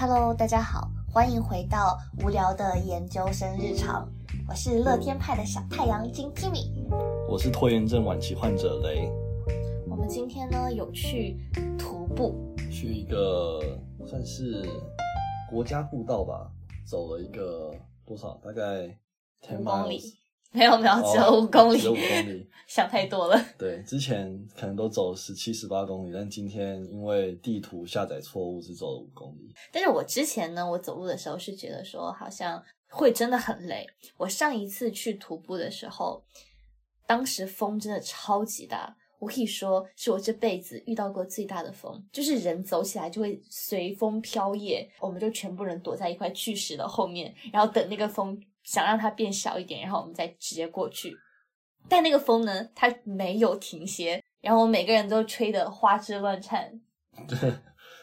Hello，大家好，欢迎回到无聊的研究生日常。我是乐天派的小太阳金 Kimi。我是拖延症晚期患者雷。我们今天呢有去徒步，去一个算是国家步道吧，走了一个多少？大概五公里。没有没有，只有五公里，只有五公里，想太多了。对，之前可能都走十七、十八公里，但今天因为地图下载错误，只走了五公里。但是我之前呢，我走路的时候是觉得说好像会真的很累。我上一次去徒步的时候，当时风真的超级大，我可以说是我这辈子遇到过最大的风，就是人走起来就会随风飘曳，我们就全部人躲在一块巨石的后面，然后等那个风。想让它变小一点，然后我们再直接过去。但那个风呢，它没有停歇，然后我每个人都吹得花枝乱颤。对，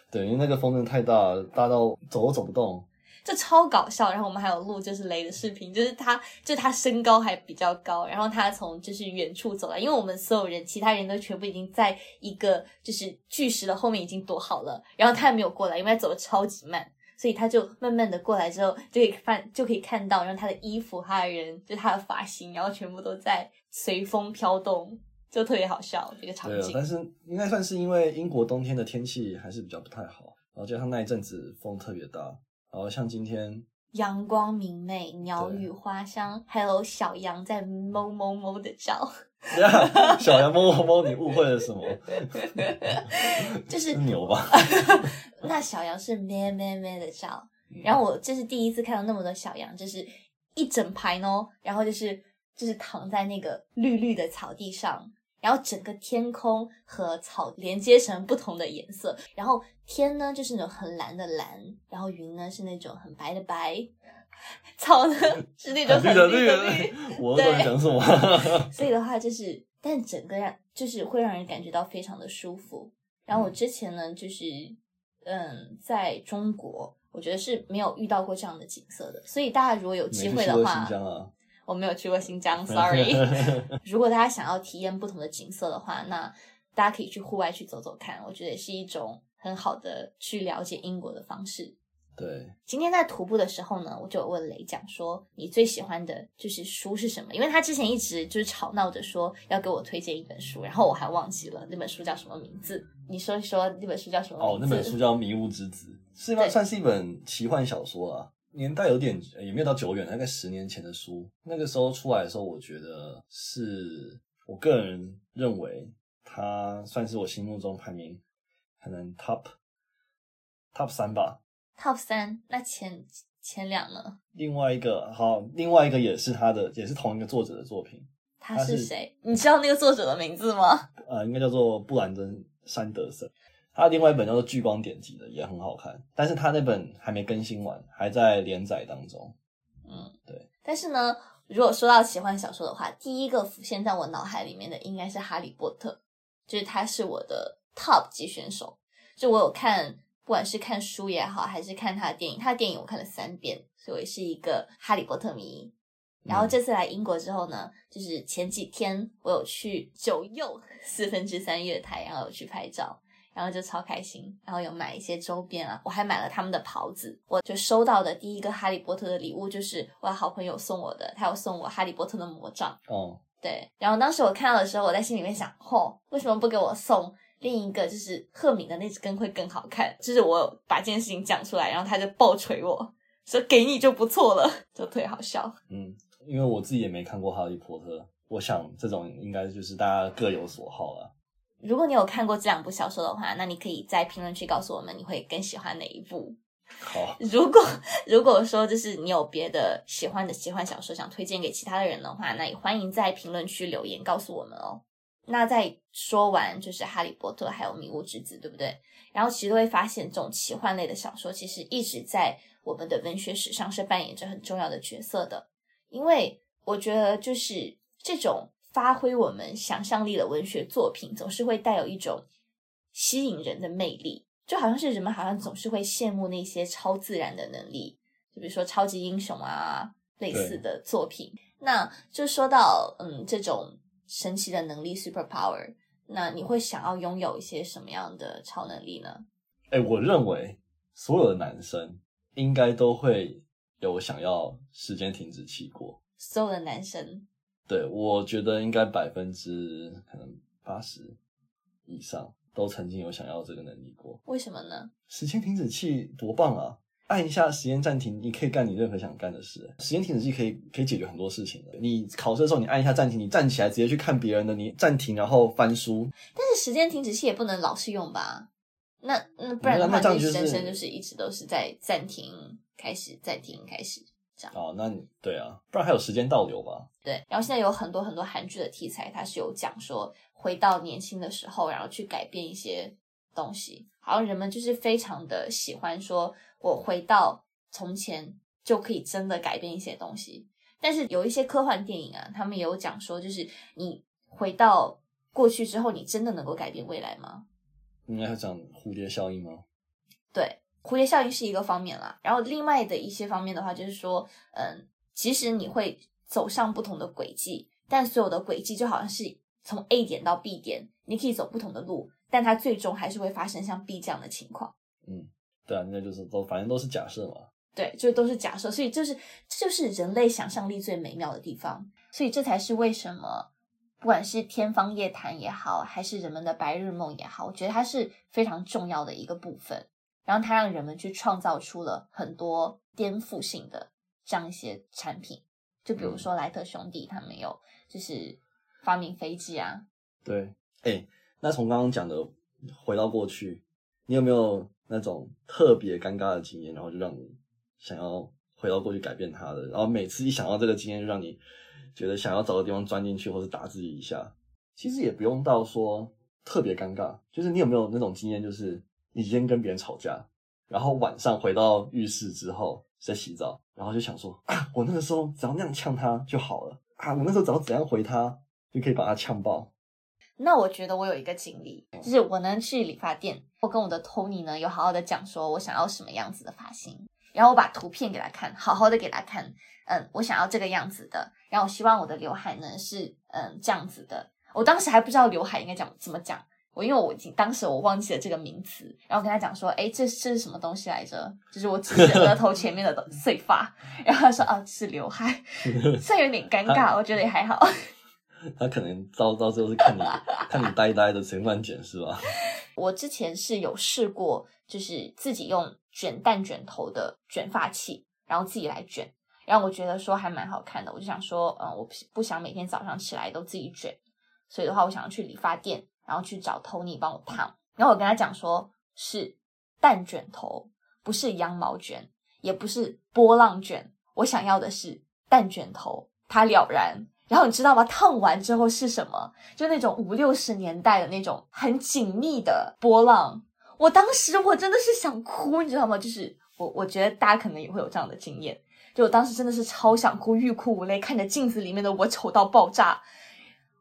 对，因为那个风真的太大，大到走都走不动。这超搞笑。然后我们还有录就是雷的视频，就是他，就他身高还比较高，然后他从就是远处走来，因为我们所有人，其他人都全部已经在一个就是巨石的后面已经躲好了，然后他还没有过来，因为他走的超级慢。所以他就慢慢的过来之后，就可以看就可以看到，然后他的衣服、他的人，就他的发型，然后全部都在随风飘动，就特别好笑这个场景。对，但是应该算是因为英国冬天的天气还是比较不太好，然后加上那一阵子风特别大，然后像今天。阳光明媚，鸟语花香，还有小羊在哞哞哞的叫。小羊哞哞哞，你误会了什么？就是牛吧？那小羊是咩咩咩的叫。然后我这是第一次看到那么多小羊，就是一整排哦，然后就是就是躺在那个绿绿的草地上。然后整个天空和草连接成不同的颜色，然后天呢就是那种很蓝的蓝，然后云呢是那种很白的白，草呢 是那种很绿的绿。我在讲什么？所以的话就是，但整个让就是会让人感觉到非常的舒服。然后我之前呢就是嗯，在中国，我觉得是没有遇到过这样的景色的。所以大家如果有机会的话。我没有去过新疆，sorry。如果大家想要体验不同的景色的话，那大家可以去户外去走走看，我觉得也是一种很好的去了解英国的方式。对，今天在徒步的时候呢，我就问雷讲说，你最喜欢的就是书是什么？因为他之前一直就是吵闹着说要给我推荐一本书，然后我还忘记了那本书叫什么名字。你说一说那本书叫什么？哦，那本书叫《迷雾之子》，是吗？算是一本奇幻小说啊。年代有点也没有到久远，大概十年前的书。那个时候出来的时候，我觉得是我个人认为，它算是我心目中排名可能 top top 三吧。top 三，那前前两呢？另外一个好，另外一个也是他的，也是同一个作者的作品。他是谁？你知道那个作者的名字吗？呃，应该叫做布兰登·山德森。他另外一本叫做《聚光典籍》的也很好看，但是他那本还没更新完，还在连载当中。嗯，对。但是呢，如果说到奇幻小说的话，第一个浮现在我脑海里面的应该是《哈利波特》，就是他是我的 top 级选手。就我有看，不管是看书也好，还是看他的电影，他的电影我看了三遍，所以我是一个哈利波特迷。然后这次来英国之后呢，就是前几天我有去九又四分之三月台，然后有去拍照。然后就超开心，然后有买一些周边啊，我还买了他们的袍子。我就收到的第一个哈利波特的礼物就是我好朋友送我的，他有送我哈利波特的魔杖。哦，对。然后当时我看到的时候，我在心里面想，嚯，为什么不给我送另一个，就是赫敏的那只根会更好看？就是我把这件事情讲出来，然后他就爆锤我说给你就不错了，就特别好笑。嗯，因为我自己也没看过哈利波特，我想这种应该就是大家各有所好了。如果你有看过这两部小说的话，那你可以在评论区告诉我们你会更喜欢哪一部。好，如果如果说就是你有别的喜欢的奇幻小说想推荐给其他的人的话，那也欢迎在评论区留言告诉我们哦。那在说完就是《哈利波特》还有《迷雾之子》，对不对？然后其实都会发现，这种奇幻类的小说其实一直在我们的文学史上是扮演着很重要的角色的，因为我觉得就是这种。发挥我们想象力的文学作品，总是会带有一种吸引人的魅力，就好像是人们好像总是会羡慕那些超自然的能力，就比如说超级英雄啊类似的作品。那就说到嗯这种神奇的能力 super power，那你会想要拥有一些什么样的超能力呢？哎，我认为所有的男生应该都会有想要时间停止器过。所有的男生，对我觉得应该百分之可能八十以上都曾经有想要这个能力过。为什么呢？时间停止器多棒啊！按一下时间暂停，你可以干你任何想干的事。时间停止器可以可以解决很多事情的。你考试的时候，你按一下暂停，你站起来直接去看别人的，你暂停然后翻书。但是时间停止器也不能老是用吧？那那不然的话，你人生就是一直都是在暂停开始，暂停开始这样。哦，那你对啊，不然还有时间倒流吧？对。然后现在有很多很多韩剧的题材，它是有讲说回到年轻的时候，然后去改变一些东西。好像人们就是非常的喜欢说。我回到从前就可以真的改变一些东西，但是有一些科幻电影啊，他们也有讲说，就是你回到过去之后，你真的能够改变未来吗？应该讲蝴蝶效应吗？对，蝴蝶效应是一个方面啦。然后另外的一些方面的话，就是说，嗯，其实你会走上不同的轨迹，但所有的轨迹就好像是从 A 点到 B 点，你可以走不同的路，但它最终还是会发生像 B 这样的情况。嗯。对啊，那就是都反正都是假设嘛。对，就都是假设，所以就是这就是人类想象力最美妙的地方。所以这才是为什么，不管是天方夜谭也好，还是人们的白日梦也好，我觉得它是非常重要的一个部分。然后它让人们去创造出了很多颠覆性的这样一些产品，就比如说莱特兄弟，他们有就是发明飞机啊。对，哎，那从刚刚讲的回到过去，你有没有？那种特别尴尬的经验，然后就让你想要回到过去改变它的，然后每次一想到这个经验，就让你觉得想要找个地方钻进去，或是打自己一下。其实也不用到说特别尴尬，就是你有没有那种经验，就是你今天跟别人吵架，然后晚上回到浴室之后在洗澡，然后就想说啊，我那个时候只要那样呛他就好了啊，我那时候只要怎样回他就可以把他呛爆。那我觉得我有一个经历，就是我能去理发店，我跟我的 Tony 呢有好好的讲说我想要什么样子的发型，然后我把图片给他看，好好的给他看，嗯，我想要这个样子的，然后我希望我的刘海呢是嗯这样子的，我当时还不知道刘海应该讲怎么讲，我因为我已经当时我忘记了这个名词，然后跟他讲说，哎，这这是什么东西来着？就是我指着额头前面的 碎发，然后他说啊是刘海，虽然有点尴尬，我觉得也还好。他可能到到最后是看你看你呆呆的，随乱卷是吧？我之前是有试过，就是自己用卷蛋卷头的卷发器，然后自己来卷，然后我觉得说还蛮好看的。我就想说，嗯，我不想每天早上起来都自己卷，所以的话，我想要去理发店，然后去找 Tony 帮我烫。然后我跟他讲说，是蛋卷头，不是羊毛卷，也不是波浪卷，我想要的是蛋卷头。他了然。然后你知道吗？烫完之后是什么？就那种五六十年代的那种很紧密的波浪。我当时我真的是想哭，你知道吗？就是我我觉得大家可能也会有这样的经验。就我当时真的是超想哭，欲哭无泪，看着镜子里面的我丑到爆炸，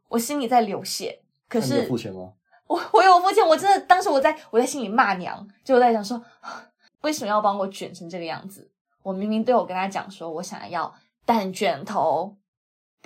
我心里在流血。可是付钱吗？我我有付钱，我真的当时我在我在心里骂娘，就在想说，为什么要帮我卷成这个样子？我明明对我跟他讲说我想要蛋卷头。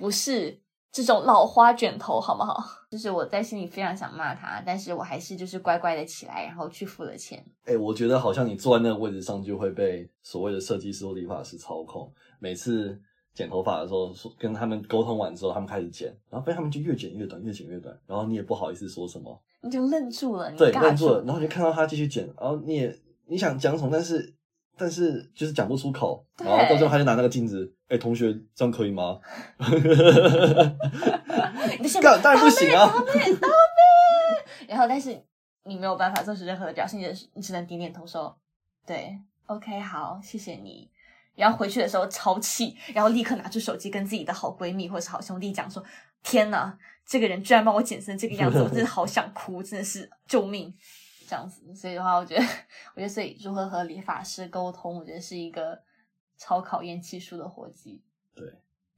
不是这种老花卷头，好不好？就是我在心里非常想骂他，但是我还是就是乖乖的起来，然后去付了钱。哎，我觉得好像你坐在那个位置上，就会被所谓的设计师或理发师操控。每次剪头发的时候，跟他们沟通完之后，他们开始剪，然后被他们就越剪越短，越剪越短，然后你也不好意思说什么，你就愣住了，对，愣住了，然后就看到他继续剪，然后你也你想讲什么，但是。但是就是讲不出口，然后到最后他就拿那个镜子，哎，同学这样可以吗？干当然不行啊！然后，但是你没有办法做出任何的表现，你你只能点点头说对，OK，好，谢谢你。然后回去的时候超气，然后立刻拿出手机跟自己的好闺蜜或者是好兄弟讲说：天哪，这个人居然把我剪成这个样子，我真的好想哭，真的是救命！这样子，所以的话，我觉得，我觉得，所以如何和理发师沟通，我觉得是一个超考验技术的活计。对，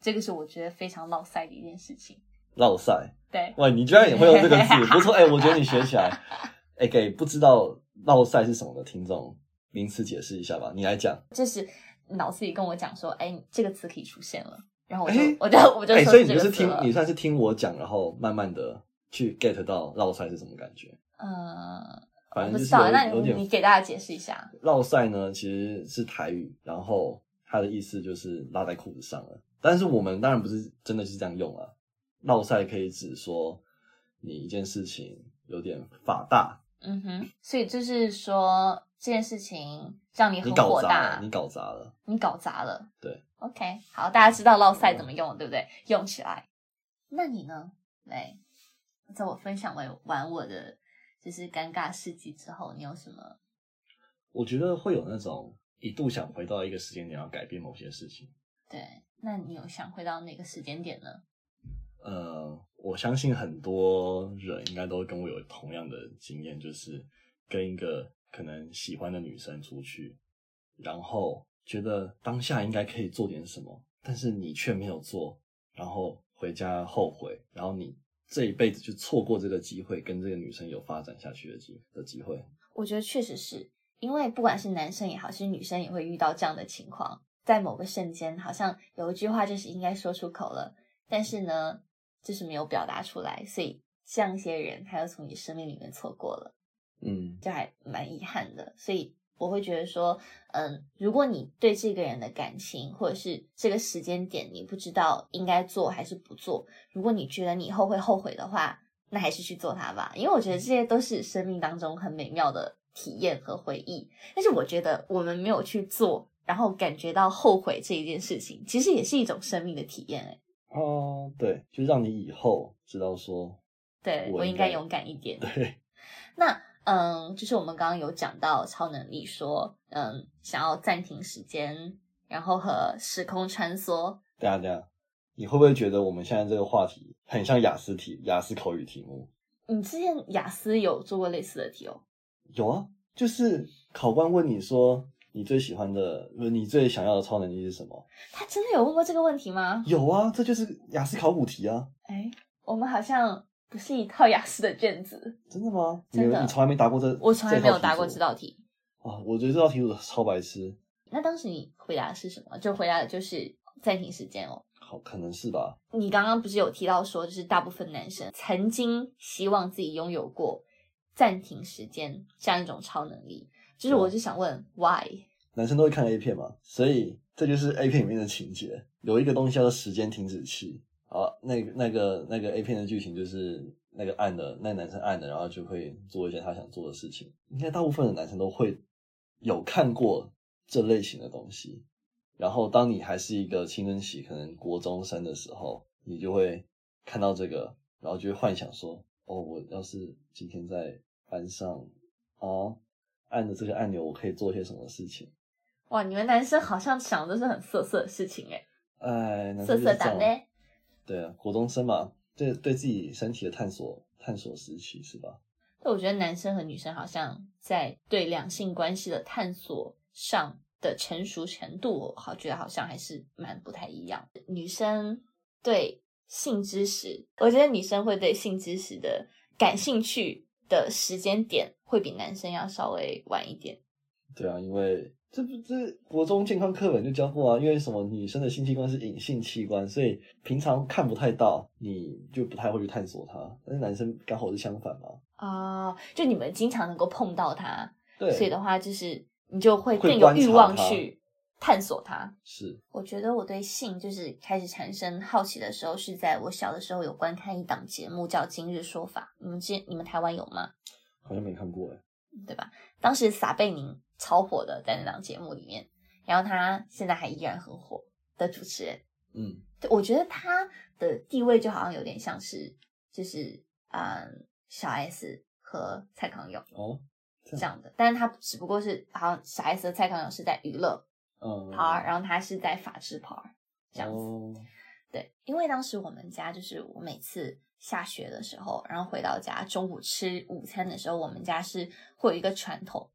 这个是我觉得非常落塞的一件事情。落塞，对，哇，你居然也会用这个字，不错，哎，我觉得你学起来，哎，给不知道落塞是什么的听众名词解释一下吧，你来讲。就是脑子里跟我讲说，哎，这个词可以出现了，然后我就，我就，我就，所以你就是听，你算是听我讲，然后慢慢的去 get 到绕塞是什么感觉。嗯。反正就是不知道，那你你给大家解释一下。绕赛呢，其实是台语，然后它的意思就是拉在裤子上了。但是我们当然不是真的是这样用啊。绕赛可以指说你一件事情有点法大，嗯哼，所以就是说这件事情让你你很火大，，你搞砸了。你搞砸了。对，OK，好，大家知道绕赛怎么用，对不对？用起来。那你呢？来，在我分享完完我的就是尴尬事迹之后，你有什么？我觉得会有那种一度想回到一个时间点，要改变某些事情。对，那你有想回到哪个时间点呢？呃，我相信很多人应该都跟我有同样的经验，就是跟一个可能喜欢的女生出去，然后觉得当下应该可以做点什么，但是你却没有做，然后回家后悔，然后你这一辈子就错过这个机会，跟这个女生有发展下去的机的机会。我觉得确实是因为不管是男生也好，是女生也会遇到这样的情况，在某个瞬间，好像有一句话就是应该说出口了，但是呢，就是没有表达出来，所以这样一些人他又从你生命里面错过了，嗯这还蛮遗憾的。所以我会觉得说，嗯，如果你对这个人的感情，或者是这个时间点，你不知道应该做还是不做，如果你觉得你以后会后悔的话，那还是去做它吧，因为我觉得这些都是生命当中很美妙的体验和回忆。但是我觉得我们没有去做，然后感觉到后悔这一件事情，其实也是一种生命的体验。哎，哦，对，就让你以后知道说，对我应该勇敢一点。对，那嗯，就是我们刚刚有讲到超能力说，嗯，想要暂停时间，然后和时空穿梭。等一下等下，你会不会觉得我们现在这个话题很像雅思题、雅思口语题目？你之前雅思有做过类似的题哦？有啊，就是考官问你说你最喜欢的，不是你最想要的超能力是什么？他真的有问过这个问题吗？有啊，这就是雅思考古题啊！哎，我们好像不是一套雅思的卷子，真的吗？真的你你从来没答过这？我从来没有答过这这道题。啊！我觉得这道题我超白痴，那当时你回答的是什么？就回答的就是暂停时间哦。好可能是吧？你刚刚不是有提到说，就是大部分男生曾经希望自己拥有过暂停时间这样一种超能力，就是我就想问，why？男生都会看 A 片嘛，所以这就是 A 片里面的情节，有一个东西叫做时间停止器。啊，那个那个那个 A 片的剧情就是那个按的，那个男生按的，然后就会做一些他想做的事情。应该大部分的男生都会有看过这类型的东西。然后当你还是一个青春期，可能国中生的时候，你就会看到这个，然后就会幻想说，哦，我要是今天在班上啊，按着这个按钮，我可以做些什么事情。哇，你们男生好像想的都是很色色的事情诶，哎，男色色党呢？对啊，国中生嘛，对对自己身体的探索探索时期是吧？但我觉得男生和女生好像在对两性关系的探索上的成熟程度，我好觉得好像还是蛮不太一样。女生对性知识，我觉得女生会对性知识的感兴趣的时间点会比男生要稍微晚一点。对啊，因为这不这国中健康课本就教过啊，因为什么女生的性器官是隐性器官，所以平常看不太到，你就不太会去探索它。但是男生刚好是相反嘛，啊、就你们经常能够碰到它，对，所以的话就是你就会会更有欲望去探索它。是我觉得我对性就是开始产生好奇的时候，是在我小的时候有观看一档节目叫《今日说法》，你们之你们台湾有吗？好像没看过哎，对吧？当时撒贝宁超火的在那档节目里面，然后他现在还依然很火的主持人，嗯，对我觉得他的地位就好像有点像是就是嗯小 S 和蔡康永哦，这这样的，但是他只不过是好像小 S 和蔡康永是在娱乐嗯，part，然后他是在法制 part 这样子。哦，对，因为当时我们家就是我每次下学的时候，然后回到家中午吃午餐的时候，我们家是会有一个传统，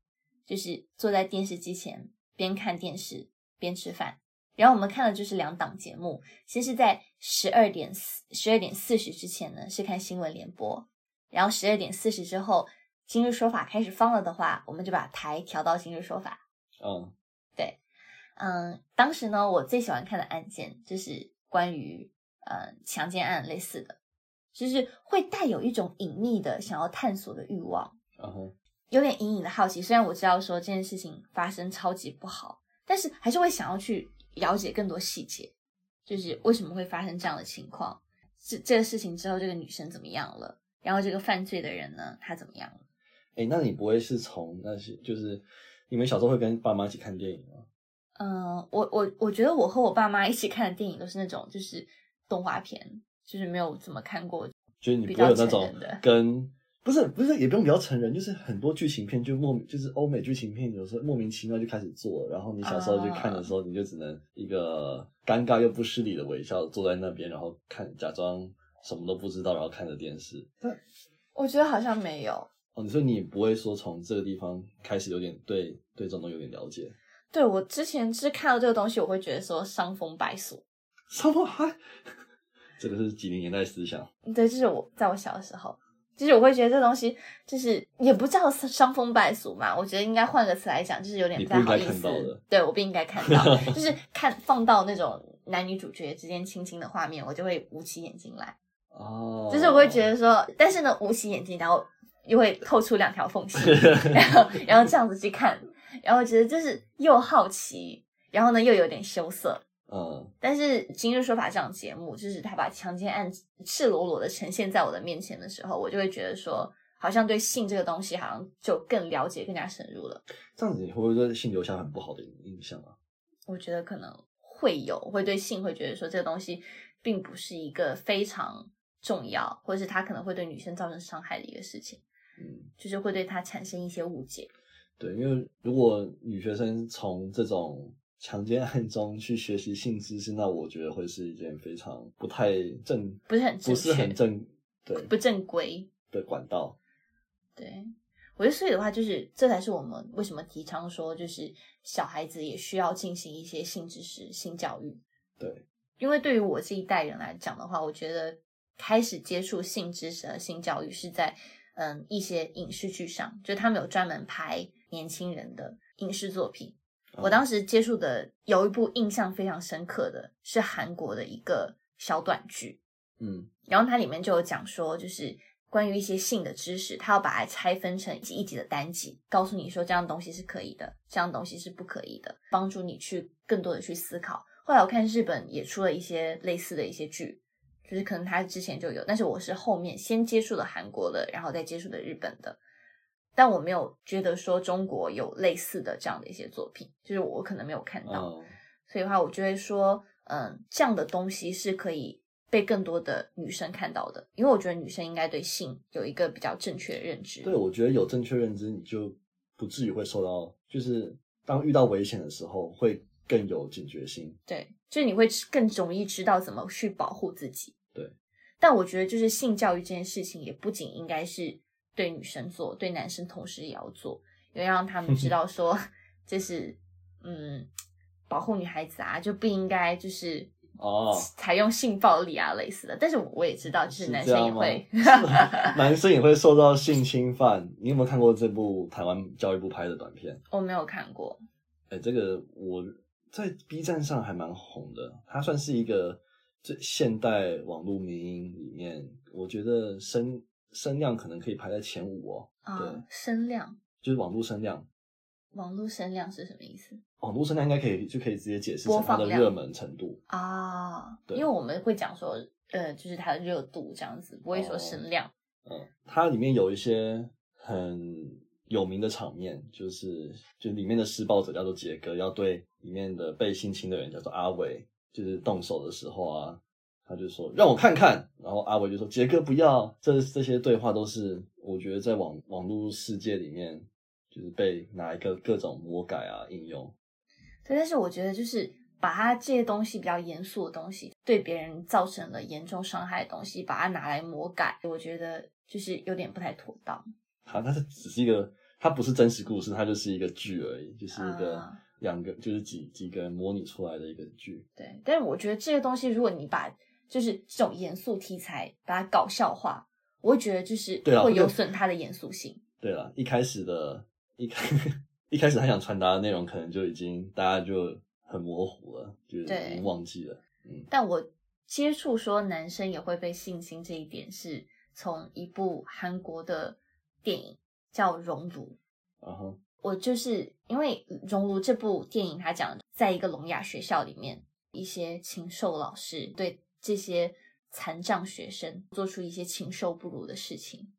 就是坐在电视机前边看电视边吃饭。然后我们看的就是两档节目，先是在十二点四十二点四十之前呢是看新闻联播，然后十二点四十之后，今日说法开始放了的话，我们就把台调到今日说法。嗯，嗯，当时呢，我最喜欢看的案件就是关于呃强奸案类似的，就是会带有一种隐秘的想要探索的欲望。然后有点隐隐的好奇。虽然我知道说这件事情发生超级不好，但是还是会想要去了解更多细节，就是为什么会发生这样的情况。这这个事情之后，这个女生怎么样了？然后这个犯罪的人呢，他怎么样了？哎，那你不会是从那些就是你们小时候会跟爸妈一起看电影吗？嗯，我我我觉得我和我爸妈一起看的电影都是那种就是动画片，就是没有怎么看过，就是你不会有那种跟不是不是也不用比较成人，就是很多剧情片就莫名就是欧美剧情片，有时候莫名其妙就开始做，然后你小时候去看的时候，你就只能一个尴尬又不失礼的微笑坐在那边，然后看假装什么都不知道，然后看着电视。但我觉得好像没有哦，你说你不会说从这个地方开始有点对对这种东西有点了解。对我之前是看到这个东西，我会觉得说伤风败俗。伤风还，这个是几零年代思想。对，就是我在我小的时候，就是我会觉得这东西就是也不叫伤风败俗嘛。我觉得应该换个词来讲，就是有点不太好意思。对我不应该看到，就是看放到那种男女主角之间亲亲的画面，我就会捂起眼睛来。哦，就是我会觉得说，但是呢，捂起眼睛，然后又会透出两条缝隙，然后然后这样子去看。然后觉得就是又好奇，然后呢又有点羞涩，嗯。但是《今日说法》这档节目，就是他把强奸案赤裸裸的呈现在我的面前的时候，我就会觉得说，好像对性这个东西，好像就更了解、更加深入了。这样子你会不会对性留下很不好的印象啊？我觉得可能会有，会对性会觉得说这个东西并不是一个非常重要，或者是它可能会对女生造成伤害的一个事情，嗯，就是会对他产生一些误解。对，因为如果女学生从这种强奸案中去学习性知识，那我觉得会是一件非常不太正，不是很不是很正，对，不正规的管道。对，我觉得所以的话，就是这才是我们为什么提倡说，就是小孩子也需要进行一些性知识、性教育。对，因为对于我这一代人来讲的话，我觉得开始接触性知识和性教育是在嗯一些影视剧上，就他们有专门拍。年轻人的影视作品，我当时接触的有一部印象非常深刻的是韩国的一个小短剧，嗯，然后它里面就有讲说，就是关于一些性的知识，它要把它拆分成一集一集的单集，告诉你说这样东西是可以的，这样东西是不可以的，帮助你去更多的去思考。后来我看日本也出了一些类似的一些剧，就是可能它之前就有，但是我是后面先接触了韩国的，然后再接触的日本的。但我没有觉得说中国有类似的这样的一些作品，就是我可能没有看到，所以的话，我就会说，嗯，这样的东西是可以被更多的女生看到的，因为我觉得女生应该对性有一个比较正确的认知。对，我觉得有正确认知，你就不至于会受到，就是当遇到危险的时候会更有警觉性。对，就是你会更容易知道怎么去保护自己。对，但我觉得就是性教育这件事情，也不仅应该是。对女生做，对男生同时也要做，因为让他们知道说，这是嗯保护女孩子啊，就不应该就是哦采用性暴力啊类似的。但是我也知道，就是男生也会，男生也会受到性侵犯。你有没有看过这部台湾教育部拍的短片？我没有看过。哎，这个我在 B 站上还蛮红的，它算是一个这现代网络民音里面，我觉得声。声量可能可以排在前五哦。啊，声量就是网络声量。网络声量是什么意思？网络声量应该可以就可以直接解释成它的热门程度啊。对，因为我们会讲说，呃，就是它的热度这样子，不会说声量。嗯，它里面有一些很有名的场面，就是就里面的施暴者叫做杰哥，要对里面的被性侵的人叫做阿伟，就是动手的时候啊。他就说让我看看，然后阿伟就说杰哥不要，这这些对话都是我觉得在网网络世界里面就是被拿一个各种魔改啊应用。对，但是我觉得就是把它这些东西比较严肃的东西，对别人造成了严重伤害的东西，把它拿来魔改，我觉得就是有点不太妥当。好，它是只是一个，它不是真实故事，它就是一个剧而已，就是一个两个就是几几个人模拟出来的一个剧。对，但是我觉得这些东西，如果你把就是这种严肃题材，把它搞笑化，我会觉得就是会有损它的严肃性。对了，一开始的一开一开始他想传达的内容，可能就已经大家就很模糊了，就已经忘记了。嗯，但我接触说男生也会被性侵这一点，是从一部韩国的电影叫《熔炉》。嗯哼，我就是因为《熔炉》这部电影，它讲在一个聋哑学校里面，一些禽兽老师对这些残障学生做出一些禽兽不如的事情。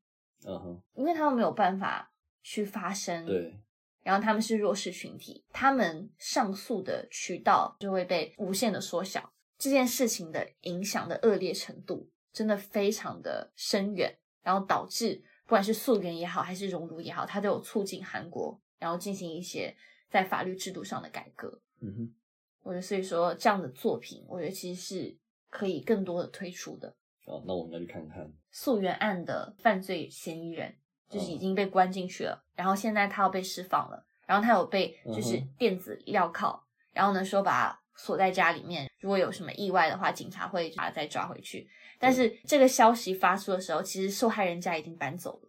嗯哼，因为他们没有办法去发声，对，然后他们是弱势群体，他们上诉的渠道就会被无限的缩小。这件事情的影响的恶劣程度真的非常的深远，然后导致不管是溯源也好，还是熔炉也好，它都有促进韩国然后进行一些在法律制度上的改革。嗯哼，我觉得所以说这样的作品，我觉得其实是可以更多的推出的。好，那我们再去看看。溯源案的犯罪嫌疑人就是已经被关进去了，然后现在他要被释放了，然后他有被就是电子镣铐，然后呢说把他锁在家里面，如果有什么意外的话，警察会把他再抓回去。但是这个消息发出的时候，其实受害人家已经搬走了，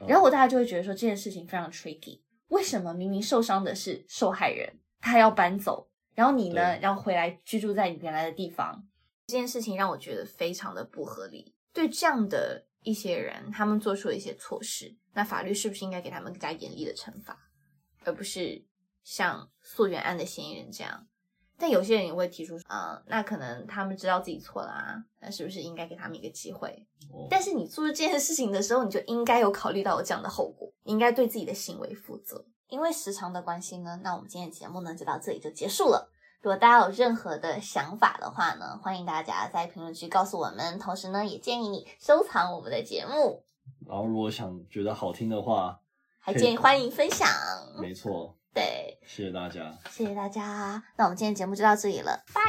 嗯然后我大家就会觉得说这件事情非常 tricky，为什么明明受伤的是受害人，他要搬走，然后你呢对要回来居住在你原来的地方？这件事情让我觉得非常的不合理。对这样的一些人，他们做出了一些错事，那法律是不是应该给他们更加严厉的惩罚，而不是像溯源案的嫌疑人这样？但有些人也会提出，呃，那可能他们知道自己错了啊，那是不是应该给他们一个机会？哦但是你做这件事情的时候，你就应该有考虑到有这样的后果，应该对自己的行为负责。因为时长的关系呢，那我们今天的节目呢就到这里就结束了。如果大家有任何的想法的话呢，欢迎大家在评论区告诉我们。同时呢，也建议你收藏我们的节目，然后如果想觉得好听的话，还建议欢迎分享。没错，对，谢谢大家。谢谢大家。那我们今天节目就到这里了，拜。